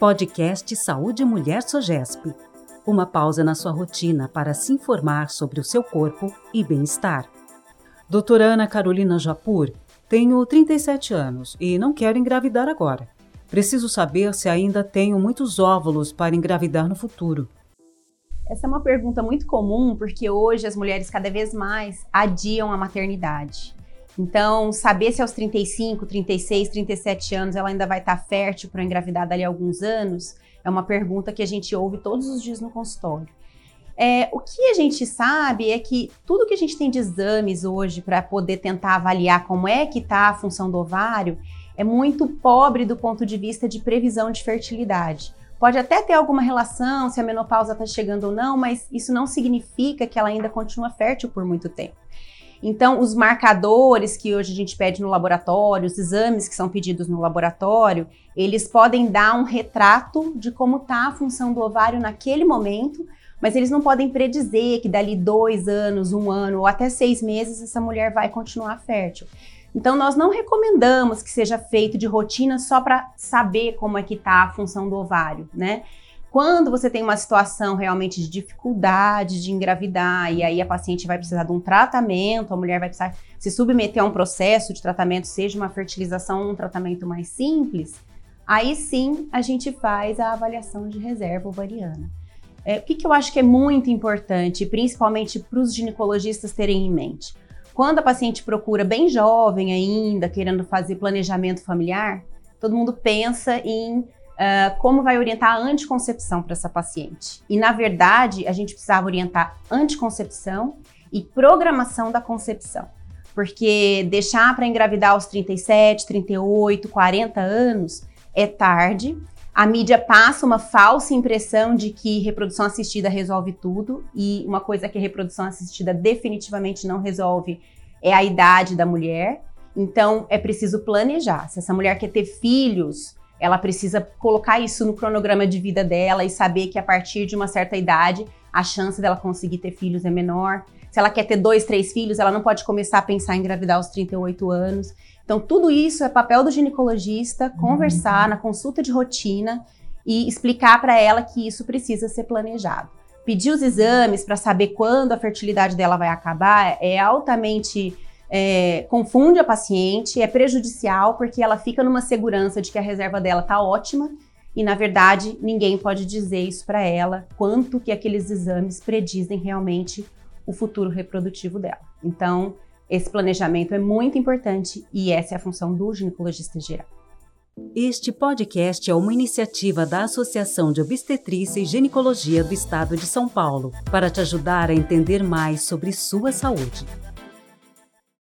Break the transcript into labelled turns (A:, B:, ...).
A: Podcast Saúde Mulher Sogesp. Uma pausa na sua rotina para se informar sobre o seu corpo e bem-estar. Doutora Ana Carolina Japur, tenho 37 anos e não quero engravidar agora. Preciso saber se ainda tenho muitos óvulos para engravidar no futuro.
B: Essa é uma pergunta muito comum porque hoje as mulheres cada vez mais adiam a maternidade. Então, saber se aos 35, 36, 37 anos ela ainda vai estar fértil para engravidar dali a alguns anos é uma pergunta que a gente ouve todos os dias no consultório. É, o que a gente sabe é que tudo que a gente tem de exames hoje para poder tentar avaliar como é que está a função do ovário é muito pobre do ponto de vista de previsão de fertilidade. Pode até ter alguma relação se a menopausa está chegando ou não, mas isso não significa que ela ainda continua fértil por muito tempo. Então, os marcadores que hoje a gente pede no laboratório, os exames que são pedidos no laboratório, eles podem dar um retrato de como está a função do ovário naquele momento, mas eles não podem predizer que dali dois anos, um ano ou até seis meses essa mulher vai continuar fértil. Então, nós não recomendamos que seja feito de rotina só para saber como é que está a função do ovário, né? Quando você tem uma situação realmente de dificuldade de engravidar e aí a paciente vai precisar de um tratamento, a mulher vai precisar se submeter a um processo de tratamento, seja uma fertilização ou um tratamento mais simples, aí sim a gente faz a avaliação de reserva ovariana. É, o que, que eu acho que é muito importante, principalmente para os ginecologistas terem em mente? Quando a paciente procura bem jovem ainda, querendo fazer planejamento familiar, todo mundo pensa em uh, como vai orientar a anticoncepção para essa paciente. E, na verdade, a gente precisava orientar anticoncepção e programação da concepção. Porque deixar para engravidar aos 37, 38, 40 anos é tarde. A mídia passa uma falsa impressão de que reprodução assistida resolve tudo, e uma coisa que a reprodução assistida definitivamente não resolve é a idade da mulher. Então, é preciso planejar. Se essa mulher quer ter filhos, ela precisa colocar isso no cronograma de vida dela e saber que a partir de uma certa idade a chance dela conseguir ter filhos é menor. Se ela quer ter dois, três filhos, ela não pode começar a pensar em engravidar aos 38 anos. Então, tudo isso é papel do ginecologista conversar na consulta de rotina e explicar para ela que isso precisa ser planejado. Pedir os exames para saber quando a fertilidade dela vai acabar é altamente é, confunde a paciente, é prejudicial porque ela fica numa segurança de que a reserva dela está ótima e na verdade ninguém pode dizer isso para ela quanto que aqueles exames predizem realmente o futuro reprodutivo dela. Então, esse planejamento é muito importante e essa é a função do ginecologista geral.
A: Este podcast é uma iniciativa da Associação de Obstetrícia e Ginecologia do Estado de São Paulo para te ajudar a entender mais sobre sua saúde.